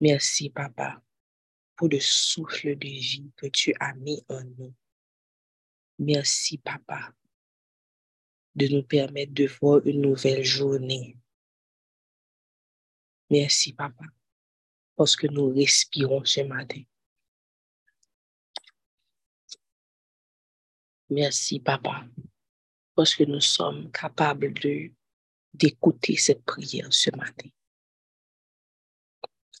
Merci, Papa, pour le souffle de vie que tu as mis en nous. Merci, Papa, de nous permettre de voir une nouvelle journée. Merci, Papa, parce que nous respirons ce matin. Merci, Papa, parce que nous sommes capables d'écouter cette prière ce matin.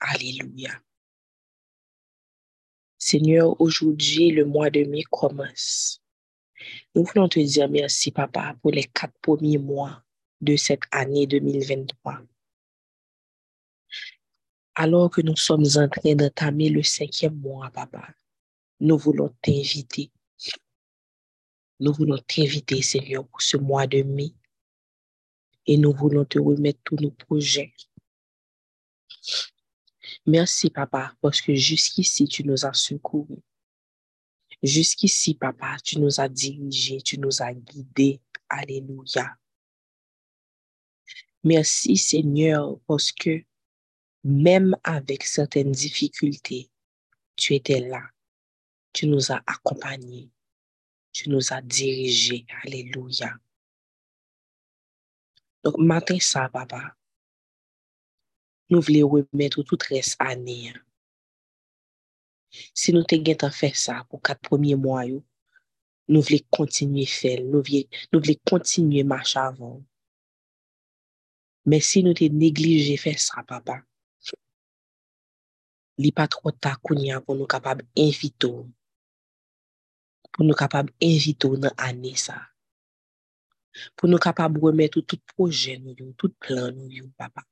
Alléluia. Seigneur, aujourd'hui, le mois de mai commence. Nous voulons te dire merci, Papa, pour les quatre premiers mois de cette année 2023. Alors que nous sommes en train d'entamer le cinquième mois, Papa, nous voulons t'inviter. Nous voulons t'inviter, Seigneur, pour ce mois de mai. Et nous voulons te remettre tous nos projets. Merci, Papa, parce que jusqu'ici, tu nous as secourus. Jusqu'ici, Papa, tu nous as dirigés, tu nous as guidés. Alléluia. Merci, Seigneur, parce que même avec certaines difficultés, tu étais là. Tu nous as accompagnés. Tu nous as dirigés. Alléluia. Donc, matin ça, papa, nous voulons remettre tout reste année. Si nous te fait ça pour quatre premiers mois, nous voulons continuer faire, nous voulons continuer marcher avant. Mais si nous te négligé faire ça, papa, li pas trop tard pour nous capables d'inviter pour nous capables d'inviter dans ça pour nous capables de remettre tout projet tout plan papa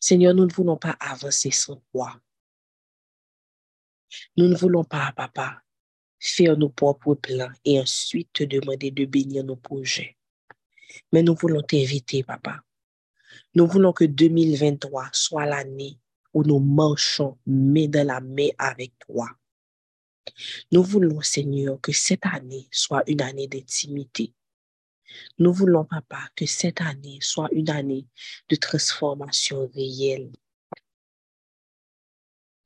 Seigneur nous ne voulons pas avancer sans toi nous ne voulons pas papa faire nos propres plans et ensuite te demander de bénir nos projets mais nous voulons t'inviter papa nous voulons que 2023 soit l'année où nous marchons main dans la main avec toi. Nous voulons, Seigneur, que cette année soit une année d'intimité. Nous voulons, Papa, que cette année soit une année de transformation réelle.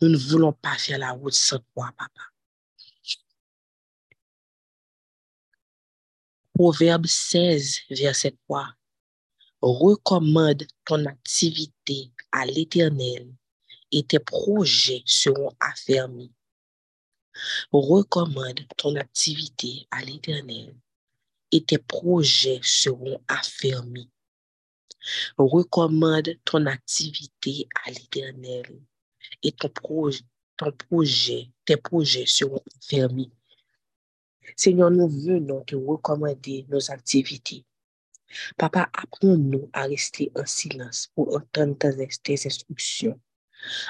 Nous ne voulons pas faire la route sans toi, Papa. Proverbe 16, verset 3. Recommande ton activité à l'Éternel et tes projets seront affermis. Recommande ton activité à l'Éternel et tes projets seront affermis. Recommande ton activité à l'Éternel et ton, ton projet, tes projets seront affermis. Seigneur, nous venons te recommander nos activités. Papa, apprends-nous à rester en silence pour entendre tes instructions.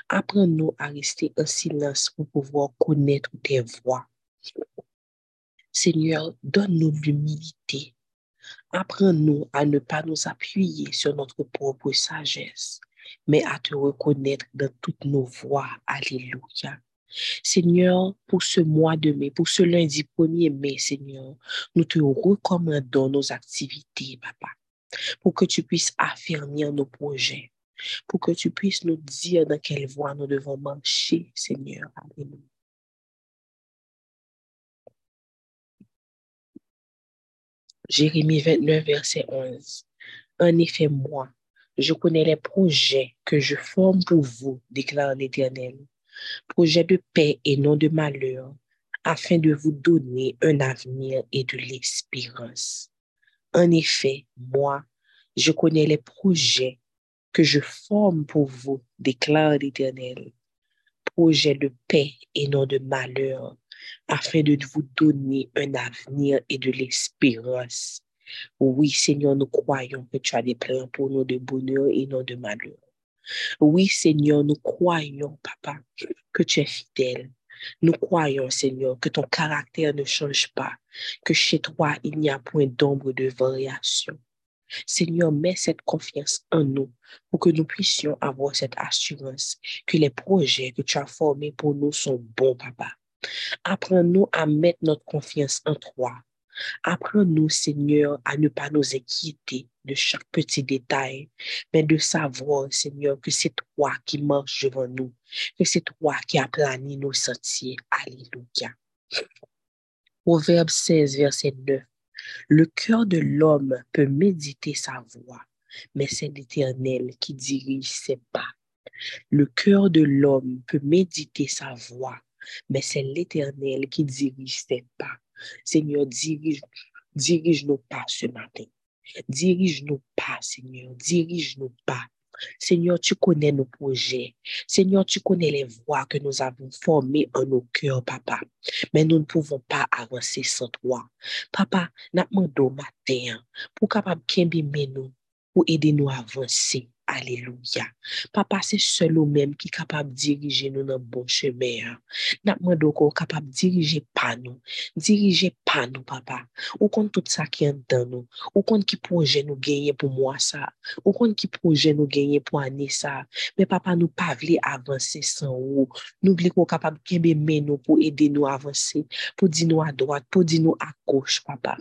Apprends-nous à rester en silence pour pouvoir connaître tes voix. Seigneur, donne-nous l'humilité. Apprends-nous à ne pas nous appuyer sur notre propre sagesse, mais à te reconnaître dans toutes nos voix. Alléluia. Seigneur, pour ce mois de mai, pour ce lundi 1er mai, Seigneur, nous te recommandons nos activités, Papa, pour que tu puisses affermir nos projets, pour que tu puisses nous dire dans quelle voie nous devons marcher, Seigneur. Alléluia. Jérémie 29, verset 11. En effet, moi, je connais les projets que je forme pour vous, déclare l'Éternel. Projets de paix et non de malheur, afin de vous donner un avenir et de l'espérance. En effet, moi, je connais les projets que je forme pour vous, déclare l'Éternel. Projet de paix et non de malheur, afin de vous donner un avenir et de l'espérance. Oui, Seigneur, nous croyons que tu as des plans pour nous de bonheur et non de malheur. Oui, Seigneur, nous croyons, Papa, que tu es fidèle. Nous croyons, Seigneur, que ton caractère ne change pas, que chez toi, il n'y a point d'ombre de variation. Seigneur, mets cette confiance en nous pour que nous puissions avoir cette assurance que les projets que tu as formés pour nous sont bons, papa. Apprends-nous à mettre notre confiance en toi. Apprends-nous, Seigneur, à ne pas nous inquiéter de chaque petit détail, mais de savoir, Seigneur, que c'est toi qui marches devant nous, que c'est toi qui as plané nos sentiers. Alléluia. Proverbe 16, verset 9. Le cœur de l'homme peut méditer sa voix, mais c'est l'Éternel qui dirige ses pas. Le cœur de l'homme peut méditer sa voix, mais c'est l'Éternel qui dirige ses pas. Seigneur, dirige, dirige nos pas ce matin. Dirige-nous pas, Seigneur. Dirige-nous pas. Seigneur, tu connais nos projets. Seigneur, tu connais les voies que nous avons formées en nos cœurs, papa. Mais nous ne pouvons pas avancer sans toi. Papa, n'a demandé matin pour capable nous, pour aider nous à avancer. Alléluia. Papa, c'est seul ou même qui est capable de diriger nous dans le bon chemin. N'a demandé qu'on capable de diriger pas nous. Diriger pas nous, papa. Ou compte tout ça qui est dans nous. Ou compte qui projet nous gagner pour moi ça. Ou compte qui projet nous gagner pour année ça. Mais papa, nous pas voulons avancer sans vous. Nous voulons capable de nous pour aider nous à avancer. Pour dire nous à droite, pour dire nous à gauche, papa.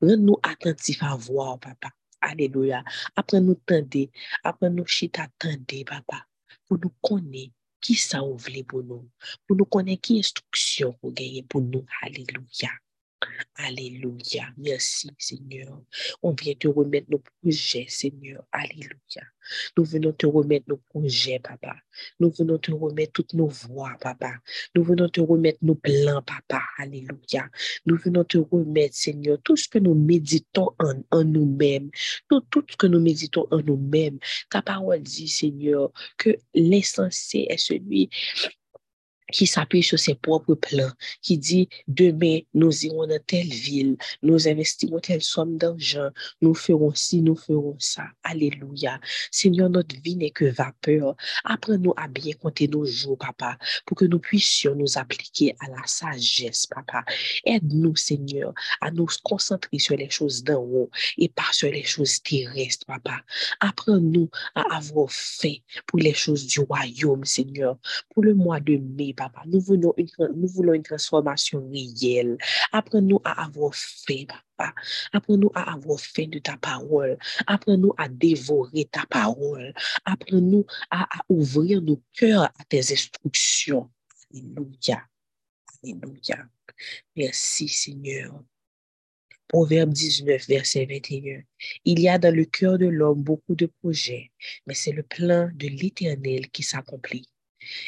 Rends-nous attentifs à voir, papa. Alléluia. Après nous tendre, après nous chita tendre, papa, pour nous connaître qui ça ouvre pour nous, pour nous connaître qui instruction pour gagner pour nous. Alléluia. Alléluia. Merci, Seigneur. On vient te remettre nos projets, Seigneur. Alléluia. Nous venons te remettre nos projets, papa. Nous venons te remettre toutes nos voix, papa. Nous venons te remettre nos plans, papa. Alléluia. Nous venons te remettre, Seigneur, tout ce que nous méditons en, nous-mêmes. Tout, tout ce que nous méditons en nous-mêmes. Ta parole dit, Seigneur, que l'essentiel est celui qui s'appuie sur ses propres plans, qui dit demain nous irons dans telle ville, nous investirons telle somme d'argent, nous ferons ci, nous ferons ça. Alléluia. Seigneur, notre vie n'est que vapeur. Apprends-nous à bien compter nos jours, papa, pour que nous puissions nous appliquer à la sagesse, papa. Aide-nous, Seigneur, à nous concentrer sur les choses d'en haut et pas sur les choses terrestres, papa. Apprends-nous à avoir faim pour les choses du royaume, Seigneur, pour le mois de mai, papa. Nous voulons une, nous voulons une transformation réelle. Apprends-nous à avoir faim, papa. Apprends-nous à avoir faim de ta parole. Apprends-nous à dévorer ta parole. Apprends-nous à, à ouvrir nos cœurs à tes instructions. Alléluia. Alléluia. Merci, Seigneur. Proverbe 19, verset 21. Il y a dans le cœur de l'homme beaucoup de projets, mais c'est le plan de l'Éternel qui s'accomplit.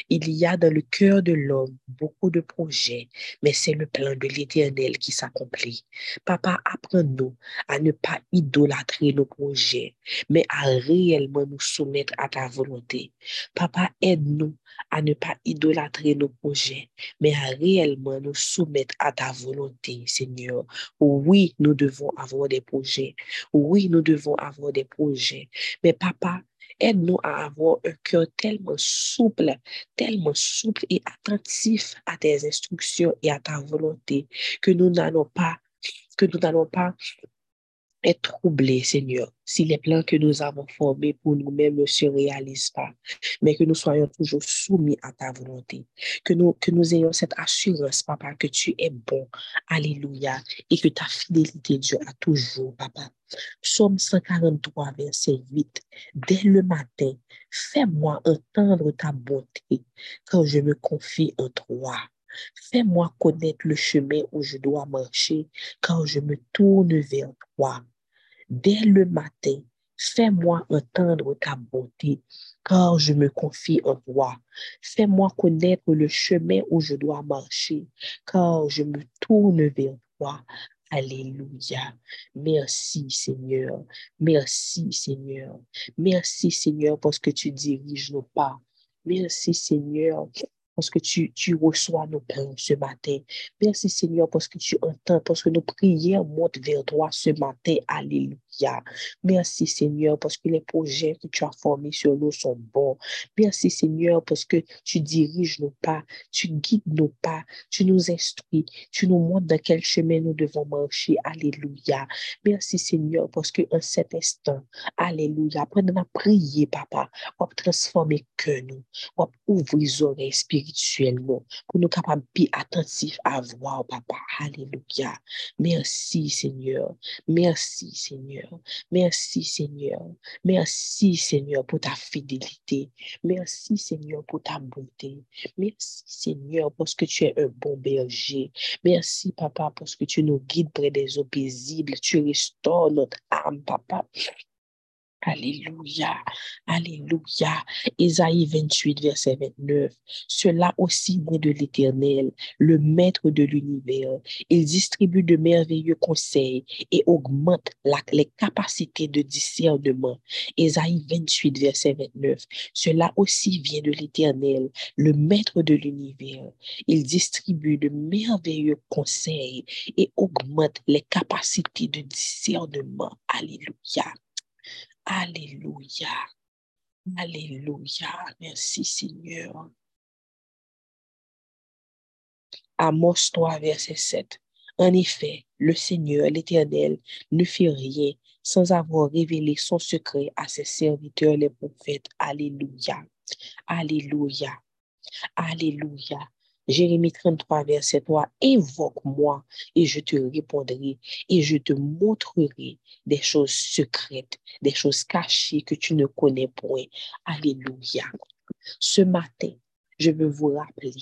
Il y a dans le cœur de l'homme beaucoup de projets, mais c'est le plan de l'Éternel qui s'accomplit. Papa, apprends-nous à ne pas idolâtrer nos projets, mais à réellement nous soumettre à ta volonté. Papa, aide-nous à ne pas idolâtrer nos projets, mais à réellement nous soumettre à ta volonté, Seigneur. Oui, nous devons avoir des projets. Oui, nous devons avoir des projets. Mais papa, Aide-nous à avoir un cœur tellement souple, tellement souple et attentif à tes instructions et à ta volonté. Que nous n'allons pas, que nous n'allons pas être troublés, Seigneur, si les plans que nous avons formés pour nous-mêmes ne se réalisent pas, mais que nous soyons toujours soumis à ta volonté, que nous, que nous ayons cette assurance, Papa, que tu es bon, Alléluia, et que ta fidélité Dieu a toujours, Papa. Psaume 143, verset 8. Dès le matin, fais-moi entendre ta bonté quand je me confie en toi. Fais-moi connaître le chemin où je dois marcher quand je me tourne vers toi. Dès le matin, fais-moi entendre ta bonté car je me confie en toi. Fais-moi connaître le chemin où je dois marcher car je me tourne vers toi. Alléluia. Merci Seigneur. Merci Seigneur. Merci Seigneur parce que tu diriges nos pas. Merci Seigneur parce que tu, tu reçois nos plans ce matin. Merci Seigneur parce que tu entends, parce que nos prières montent vers toi ce matin. Alléluia. Merci Seigneur parce que les projets que tu as formés sur nous sont bons. Merci Seigneur parce que tu diriges nos pas, tu guides nos pas, tu nous instruis, tu nous montres dans quel chemin nous devons marcher. Alléluia. Merci Seigneur parce que en cet instant, Alléluia, pendant à prier, papa, va transformer que nous, va ouvrir les oreilles spirituellement pour nous capables d'être attentifs à voir, papa. Alléluia. Merci Seigneur. Merci Seigneur. Merci Seigneur. Merci Seigneur pour ta fidélité. Merci Seigneur pour ta bonté. Merci Seigneur parce que tu es un bon berger. Merci Papa parce que tu nous guides près des eaux paisibles. Tu restaures notre âme, Papa. Alléluia, Alléluia. Isaïe 28, verset 29. Cela aussi vient de l'Éternel, le Maître de l'univers. Il distribue de merveilleux conseils et augmente les capacités de discernement. Isaïe 28, verset 29. Cela aussi vient de l'Éternel, le Maître de l'univers. Il distribue de merveilleux conseils et augmente les capacités de discernement. Alléluia. Alléluia. Alléluia. Merci Seigneur. Amos 3, verset 7. En effet, le Seigneur, l'Éternel, ne fait rien sans avoir révélé son secret à ses serviteurs, les prophètes. Alléluia. Alléluia. Alléluia. Jérémie 33, verset 3, invoque-moi et je te répondrai et je te montrerai des choses secrètes, des choses cachées que tu ne connais point. Alléluia. Ce matin, je veux vous rappeler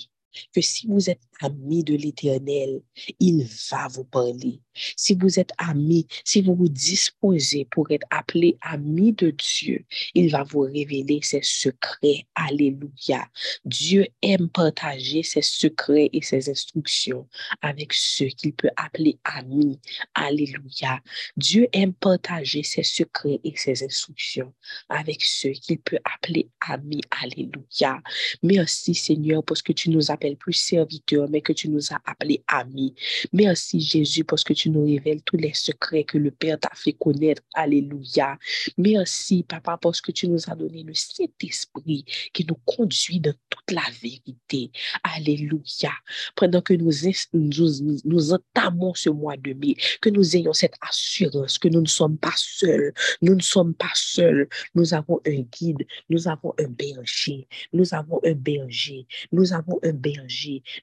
que si vous êtes ami de l'Éternel, il va vous parler. Si vous êtes ami, si vous vous disposez pour être appelé ami de Dieu, il va vous révéler ses secrets. Alléluia. Dieu aime partager ses secrets et ses instructions avec ceux qu'il peut appeler amis. Alléluia. Dieu aime partager ses secrets et ses instructions avec ceux qu'il peut appeler amis. Alléluia. Merci Seigneur parce que tu nous appelles plus serviteurs, mais que tu nous as appelés amis. Merci Jésus parce que tu nous révèles tous les secrets que le Père t'a fait connaître. Alléluia. Merci Papa parce que tu nous as donné le Saint-Esprit qui nous conduit dans toute la vérité. Alléluia. Pendant que nous, nous, nous entamons ce mois de mai, que nous ayons cette assurance que nous ne sommes pas seuls. Nous ne sommes pas seuls. Nous avons un guide. Nous avons un berger. Nous avons un berger. Nous avons un berger.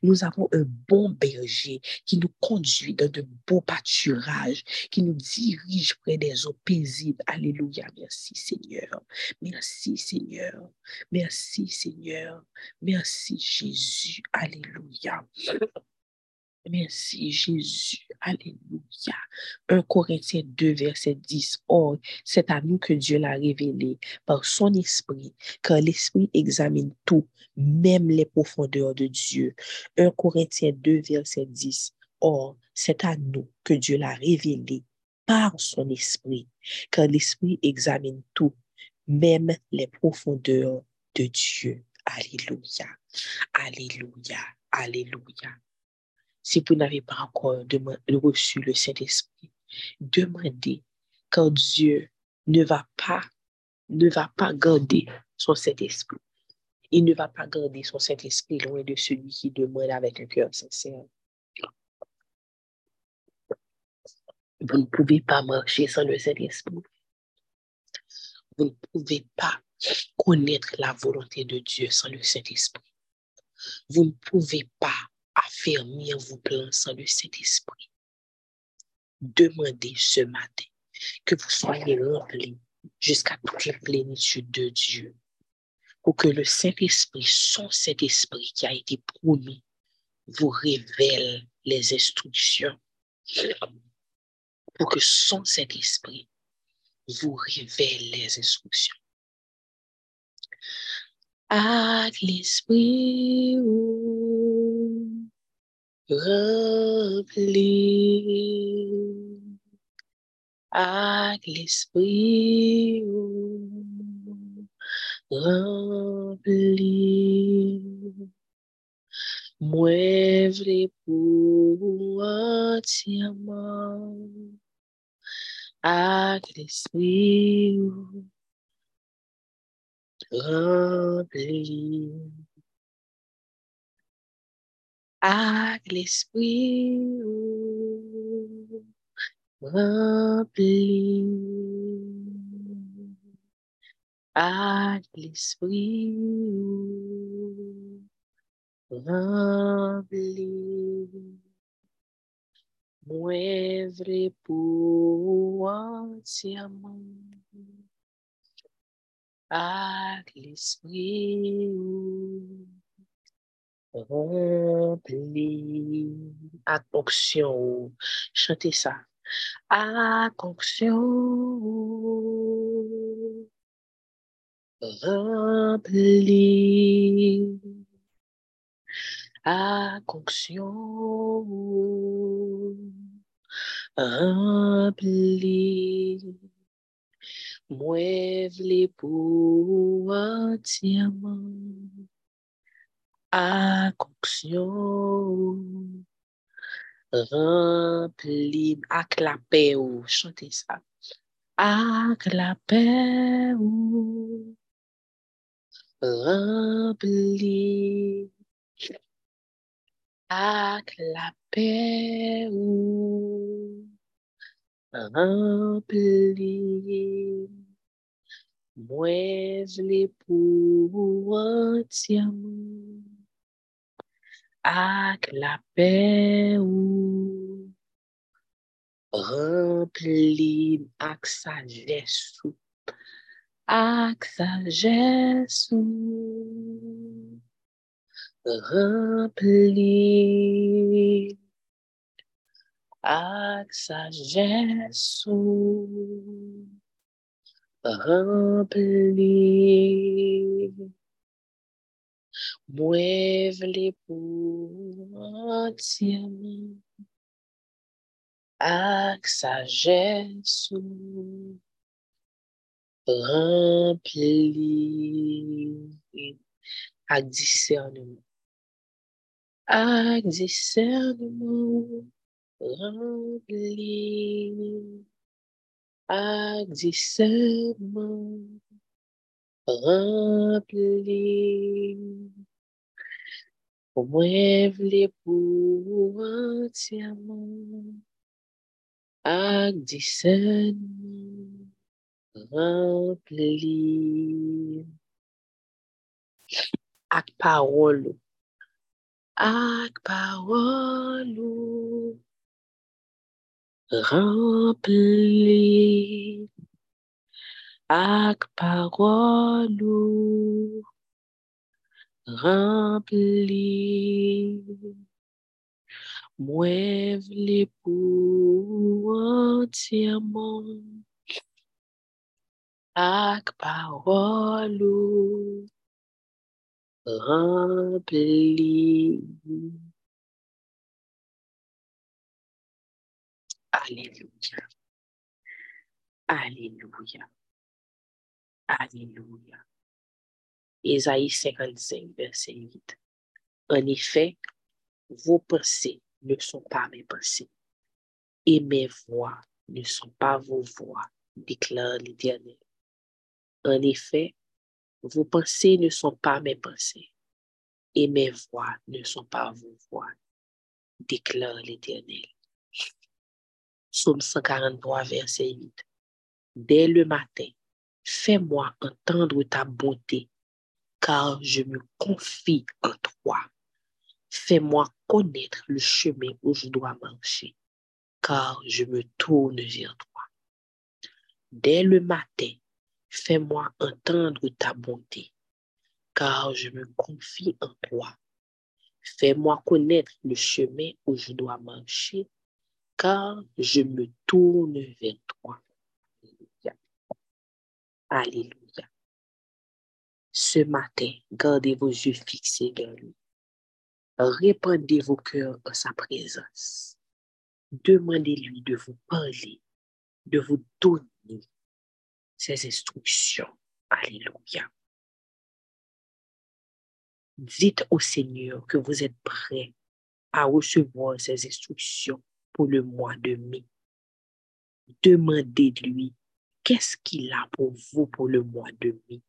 Nous avons un bon berger qui nous conduit dans de beaux pâturages, qui nous dirige près des eaux paisibles. Alléluia. Merci Seigneur. Merci Seigneur. Merci Seigneur. Merci Jésus. Alléluia. Merci Jésus. Alléluia. 1 Corinthiens 2, verset 10. Or, c'est à nous que Dieu l'a révélé par son esprit, car l'esprit examine tout, même les profondeurs de Dieu. 1 Corinthiens 2, verset 10. Or, c'est à nous que Dieu l'a révélé par son esprit, car l'esprit examine tout, même les profondeurs de Dieu. Alléluia. Alléluia. Alléluia. Si vous n'avez pas encore reçu le Saint-Esprit, demandez quand Dieu ne va pas, ne va pas garder son Saint-Esprit. Il ne va pas garder son Saint-Esprit loin de celui qui demande avec un cœur sincère. Vous ne pouvez pas marcher sans le Saint-Esprit. Vous ne pouvez pas connaître la volonté de Dieu sans le Saint-Esprit. Vous ne pouvez pas affermir vos plans sans le Saint-Esprit. Demandez ce matin que vous soyez remplis jusqu'à toute la plénitude de Dieu. Pour que le Saint-Esprit, son Saint-Esprit qui a été promis, vous révèle les instructions. Pour que son Saint-Esprit vous révèle les instructions. Avec l'Esprit rempli avec l'esprit rempli. Moi, pour entièrement Ak l'esprit rempli. Ak l'esprit rempli. Ak l'esprit rempli. Mwen vle pou entièrement ak l'esprit rempli. Ak onksyon. Chante sa. Ak onksyon rempli. Ak onksyon rempli. Mwen vle pou entièrement akoksyon, remplim ak la pe ou, chante sa, ak la pe ou, remplim ak la pe ou, remplim Mwen vle pou antyaman ak la paix ou rempli. Ak sagesse ou. Ak sagesse ou rempli. Ak sagesse ou rempli. Mwen vle pou entièrement ak sagesse rempli. Ak discernement. Discernement rempli. Ak discernement rempli. pou mwen vle pou ansyaman, ak disenman, rempli, ak parolou, ak parolou, rempli, ak parolou, rempli. Mwen vle pou entièrement ak parol ou rempli. Alléluia. Alléluia. Alléluia. Ésaïe 55, verset 8. En effet, vos pensées ne sont pas mes pensées, et mes voix ne sont pas vos voix, déclare l'Éternel. En effet, vos pensées ne sont pas mes pensées, et mes voix ne sont pas vos voix, déclare l'Éternel. Psaume 143, verset 8. Dès le matin, fais-moi entendre ta bonté, car je me confie en toi. Fais-moi connaître le chemin où je dois marcher, car je me tourne vers toi. Dès le matin, fais-moi entendre ta bonté, car je me confie en toi. Fais-moi connaître le chemin où je dois marcher, car je me tourne vers toi. Alléluia. Ce matin, gardez vos yeux fixés vers lui. Répandez vos cœurs en sa présence. Demandez-lui de vous parler, de vous donner ses instructions. Alléluia. Dites au Seigneur que vous êtes prêt à recevoir ses instructions pour le mois de mai. demandez-lui qu'est-ce qu'il a pour vous pour le mois de mai.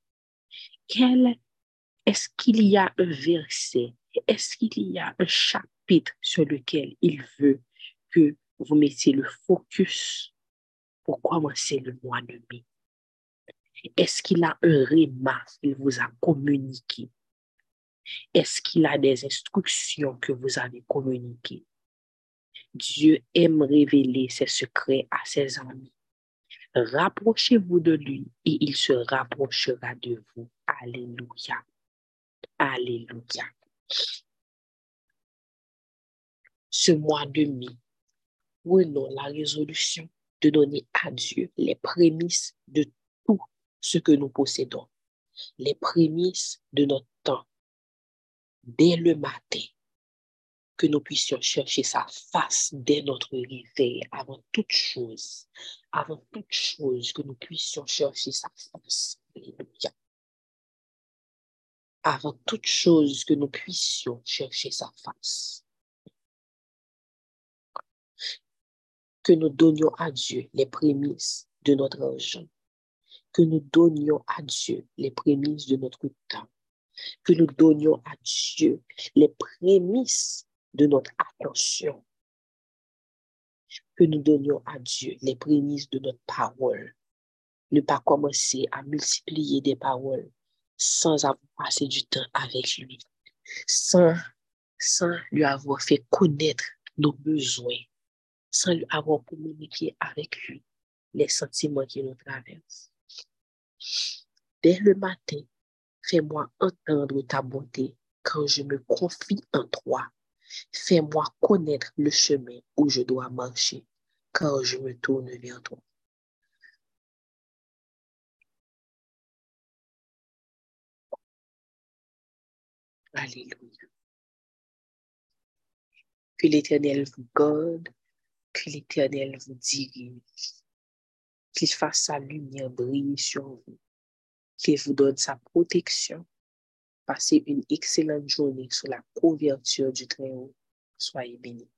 Est-ce qu'il y a un verset, est-ce qu'il y a un chapitre sur lequel il veut que vous mettiez le focus? Pour commencer le mois de mai? Est-ce qu'il a un réma qu'il vous a communiqué? Est-ce qu'il a des instructions que vous avez communiquées? Dieu aime révéler ses secrets à ses amis. Rapprochez-vous de lui et il se rapprochera de vous. Alléluia. Alléluia. Ce mois de mai, prenons la résolution de donner à Dieu les prémices de tout ce que nous possédons, les prémices de notre temps, dès le matin, que nous puissions chercher sa face dès notre réveil, avant toute chose, avant toute chose, que nous puissions chercher sa face. Alléluia. Avant toute chose, que nous puissions chercher sa face. Que nous donnions à Dieu les prémices de notre argent. Que nous donnions à Dieu les prémices de notre temps. Que nous donnions à Dieu les prémices de notre attention, que nous donnions à Dieu les prémices de notre parole. Ne pas commencer à multiplier des paroles sans avoir passé du temps avec lui, sans, sans lui avoir fait connaître nos besoins, sans lui avoir communiqué avec lui les sentiments qui nous traversent. Dès le matin, fais-moi entendre ta bonté quand je me confie en toi Fais-moi connaître le chemin où je dois marcher quand je me tourne vers toi. Alléluia. Que l'Éternel vous garde, que l'Éternel vous dirige, qu'il fasse sa lumière briller sur vous, qu'il vous donne sa protection Passez une excellente journée sous la couverture du Très-Haut. Soyez bénis.